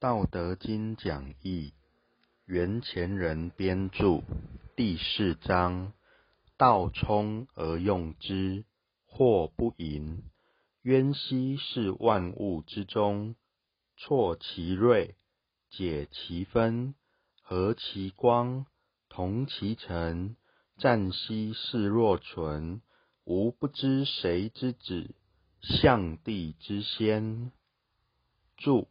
道德经讲义，元前人编著，第四章：道冲而用之，或不盈。渊兮是万物之中，错其锐，解其分，和其光，同其尘。湛兮是若存，吾不知谁之子，象帝之先。注。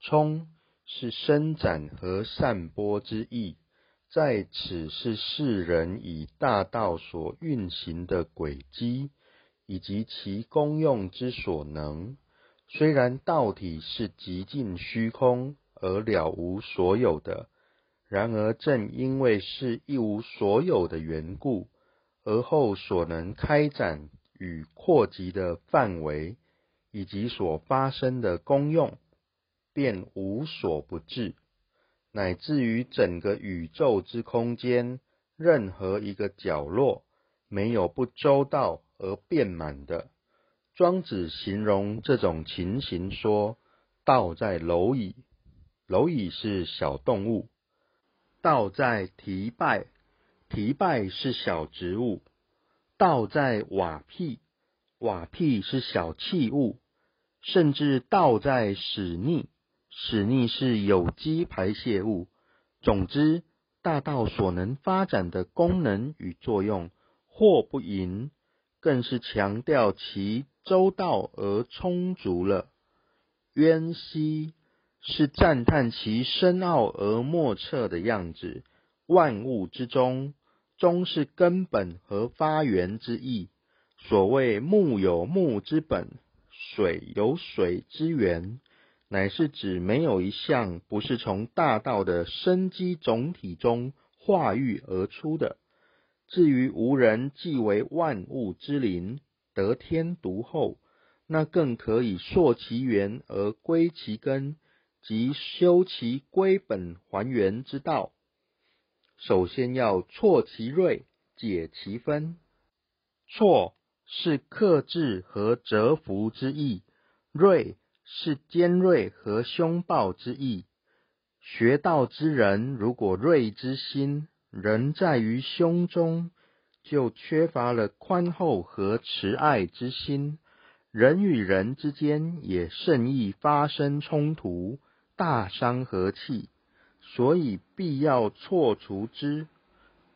冲是伸展和散播之意，在此是世人以大道所运行的轨迹，以及其功用之所能。虽然道体是极尽虚空而了无所有的，然而正因为是一无所有的缘故，而后所能开展与扩及的范围，以及所发生的功用。便无所不至，乃至于整个宇宙之空间，任何一个角落，没有不周到而遍满的。庄子形容这种情形说：“道在蝼蚁，蝼蚁是小动物；道在提拜，提拜是小植物；道在瓦辟，瓦辟是小器物；甚至道在屎溺。”屎溺是有机排泄物。总之，大道所能发展的功能与作用，或不盈，更是强调其周到而充足了。渊兮是赞叹其深奥而莫测的样子。万物之中，终是根本和发源之意。所谓木有木之本，水有水之源。乃是指没有一项不是从大道的生机总体中化育而出的。至于无人即为万物之灵，得天独厚，那更可以溯其源而归其根，即修其归本还原之道。首先要挫其锐，解其分。挫是克制和折服之意，锐。是尖锐和凶暴之意。学道之人，如果锐之心仍在于胸中，就缺乏了宽厚和慈爱之心。人与人之间也甚易发生冲突，大伤和气，所以必要错除之。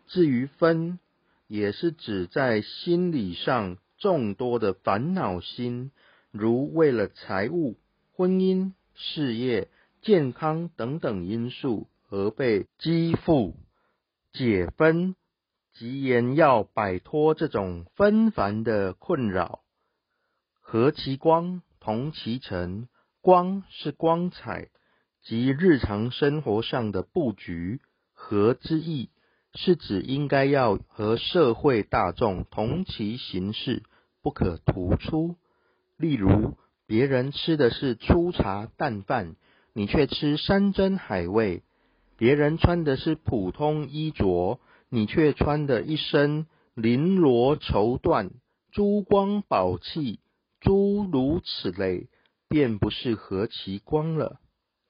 至于分，也是指在心理上众多的烦恼心，如为了财物。婚姻、事业、健康等等因素而被积负解分，即言要摆脱这种纷繁的困扰。和其光，同其尘。光是光彩，即日常生活上的布局。和之意，是指应该要和社会大众同其行事，不可突出。例如。别人吃的是粗茶淡饭，你却吃山珍海味；别人穿的是普通衣着，你却穿的一身绫罗绸缎、珠光宝气，诸如此类，便不是合其光了。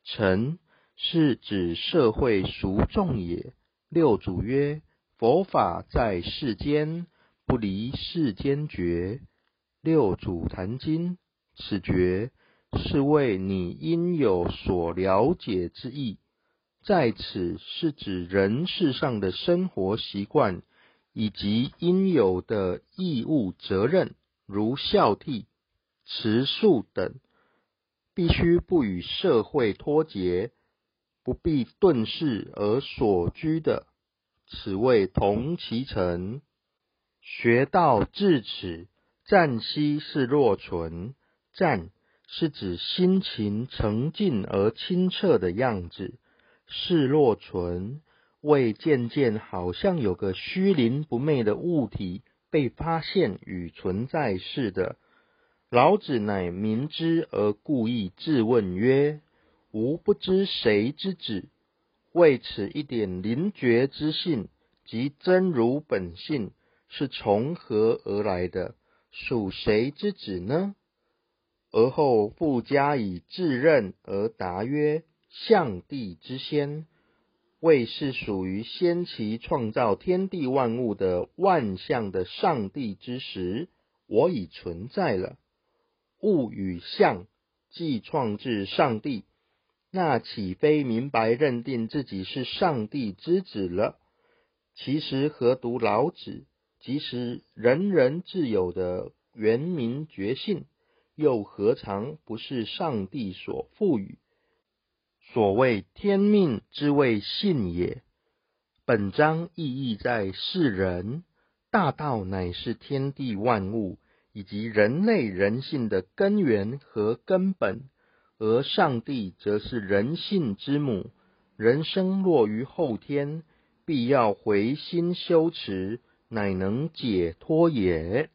尘是指社会俗众也。六祖曰：佛法在世间，不离世间觉。六祖坛经。此觉是为你应有所了解之意，在此是指人世上的生活习惯以及应有的义务责任，如孝悌、慈恕等，必须不与社会脱节，不必遁世而所居的。此谓同其尘。学道至此，暂息是若存。湛是指心情澄净而清澈的样子，视若存，为渐渐好像有个虚灵不昧的物体被发现与存在似的。老子乃明之而故意质问曰：“吾不知谁之子？”为此一点灵觉之性及真如本性是从何而来的？属谁之子呢？而后不加以自认而答曰：象帝之先，谓是属于先期创造天地万物的万象的上帝之时，我已存在了。物与象既创制上帝，那岂非明白认定自己是上帝之子了？其实何独老子，即使人人自有的原名觉性，又何尝不是上帝所赋予？所谓天命之谓性也。本章意义在世人，大道乃是天地万物以及人类人性的根源和根本，而上帝则是人性之母。人生落于后天。必要回心修持，乃能解脱也。